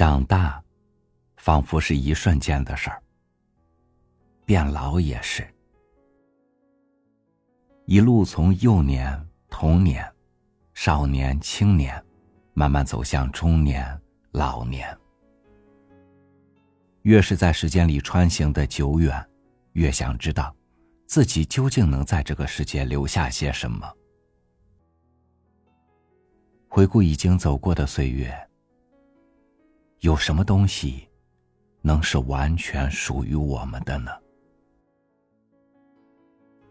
长大，仿佛是一瞬间的事儿；变老也是，一路从幼年、童年、少年、青年，慢慢走向中年、老年。越是在时间里穿行的久远，越想知道，自己究竟能在这个世界留下些什么。回顾已经走过的岁月，有什么东西能是完全属于我们的呢？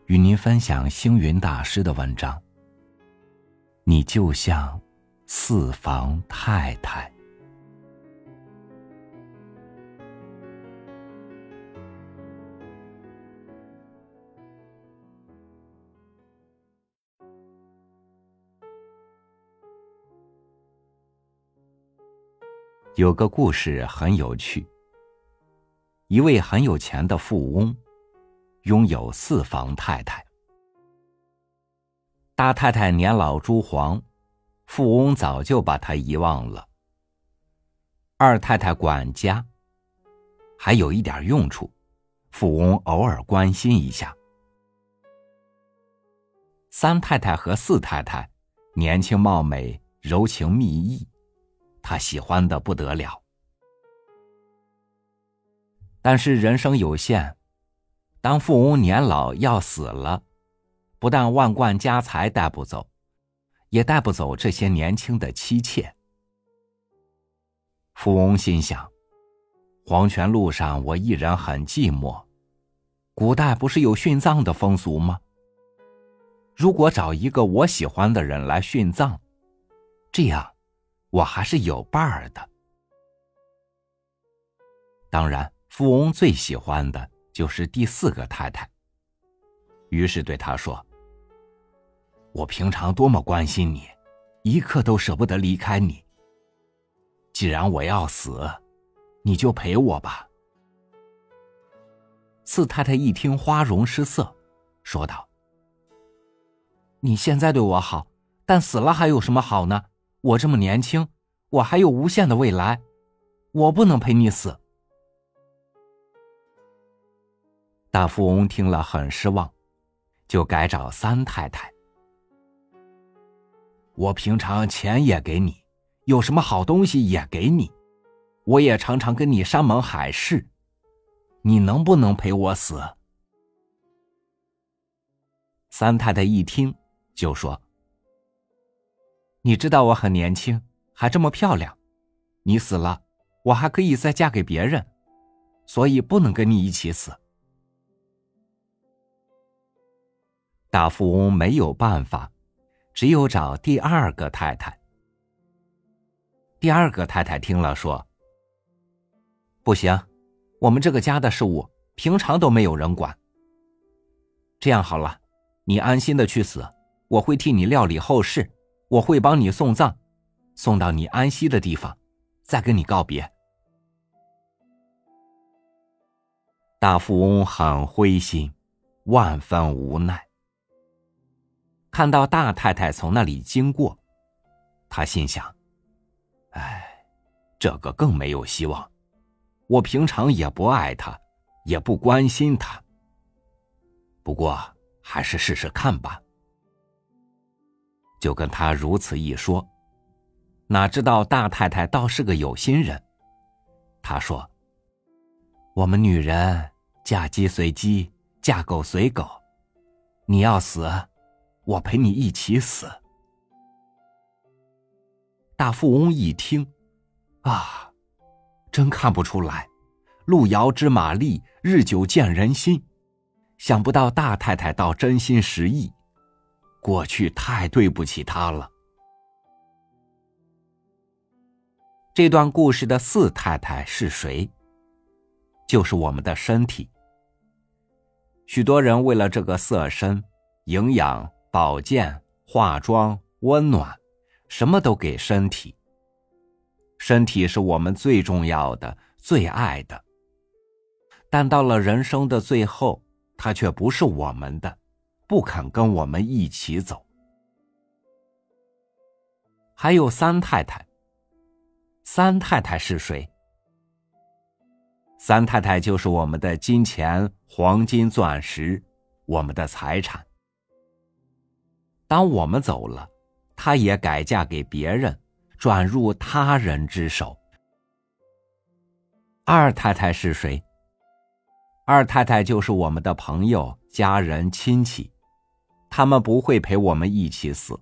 与您分享星云大师的文章。你就像四房太太。有个故事很有趣。一位很有钱的富翁，拥有四房太太。大太太年老珠黄，富翁早就把她遗忘了。二太太管家，还有一点用处，富翁偶尔关心一下。三太太和四太太，年轻貌美，柔情蜜意。他喜欢的不得了，但是人生有限，当富翁年老要死了，不但万贯家财带不走，也带不走这些年轻的妻妾。富翁心想：黄泉路上我一人很寂寞，古代不是有殉葬的风俗吗？如果找一个我喜欢的人来殉葬，这样。我还是有伴儿的。当然，富翁最喜欢的就是第四个太太。于是对他说：“我平常多么关心你，一刻都舍不得离开你。既然我要死，你就陪我吧。”四太太一听，花容失色，说道：“你现在对我好，但死了还有什么好呢？”我这么年轻，我还有无限的未来，我不能陪你死。大富翁听了很失望，就改找三太太。我平常钱也给你，有什么好东西也给你，我也常常跟你山盟海誓，你能不能陪我死？三太太一听就说。你知道我很年轻，还这么漂亮，你死了，我还可以再嫁给别人，所以不能跟你一起死。大富翁没有办法，只有找第二个太太。第二个太太听了说：“不行，我们这个家的事务平常都没有人管。这样好了，你安心的去死，我会替你料理后事。”我会帮你送葬，送到你安息的地方，再跟你告别。大富翁很灰心，万分无奈。看到大太太从那里经过，他心想：“哎，这个更没有希望。我平常也不爱他，也不关心他。不过还是试试看吧。”就跟他如此一说，哪知道大太太倒是个有心人。她说：“我们女人嫁鸡随鸡，嫁狗随狗。你要死，我陪你一起死。”大富翁一听，啊，真看不出来，路遥知马力，日久见人心。想不到大太太倒真心实意。过去太对不起他了。这段故事的四太太是谁？就是我们的身体。许多人为了这个色身、营养、保健、化妆、温暖，什么都给身体。身体是我们最重要的、最爱的，但到了人生的最后，它却不是我们的。不肯跟我们一起走。还有三太太。三太太是谁？三太太就是我们的金钱、黄金、钻石，我们的财产。当我们走了，她也改嫁给别人，转入他人之手。二太太是谁？二太太就是我们的朋友、家人、亲戚，他们不会陪我们一起死，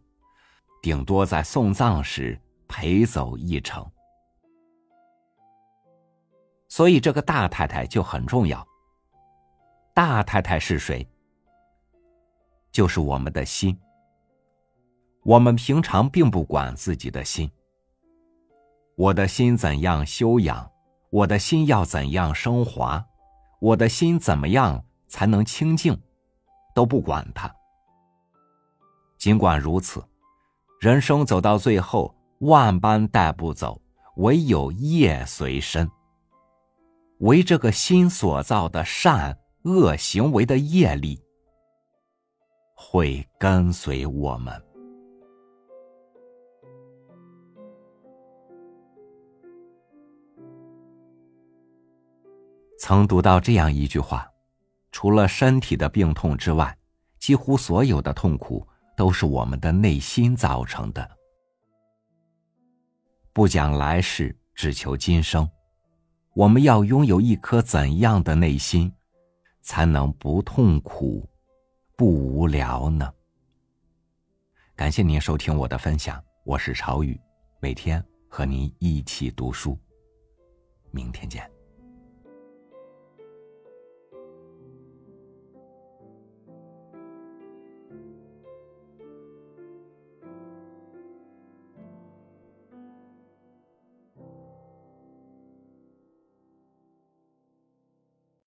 顶多在送葬时陪走一程。所以，这个大太太就很重要。大太太是谁？就是我们的心。我们平常并不管自己的心。我的心怎样修养？我的心要怎样升华？我的心怎么样才能清净？都不管它。尽管如此，人生走到最后，万般带不走，唯有业随身。为这个心所造的善恶行为的业力，会跟随我们。曾读到这样一句话：除了身体的病痛之外，几乎所有的痛苦都是我们的内心造成的。不讲来世，只求今生。我们要拥有一颗怎样的内心，才能不痛苦、不无聊呢？感谢您收听我的分享，我是朝雨，每天和您一起读书。明天见。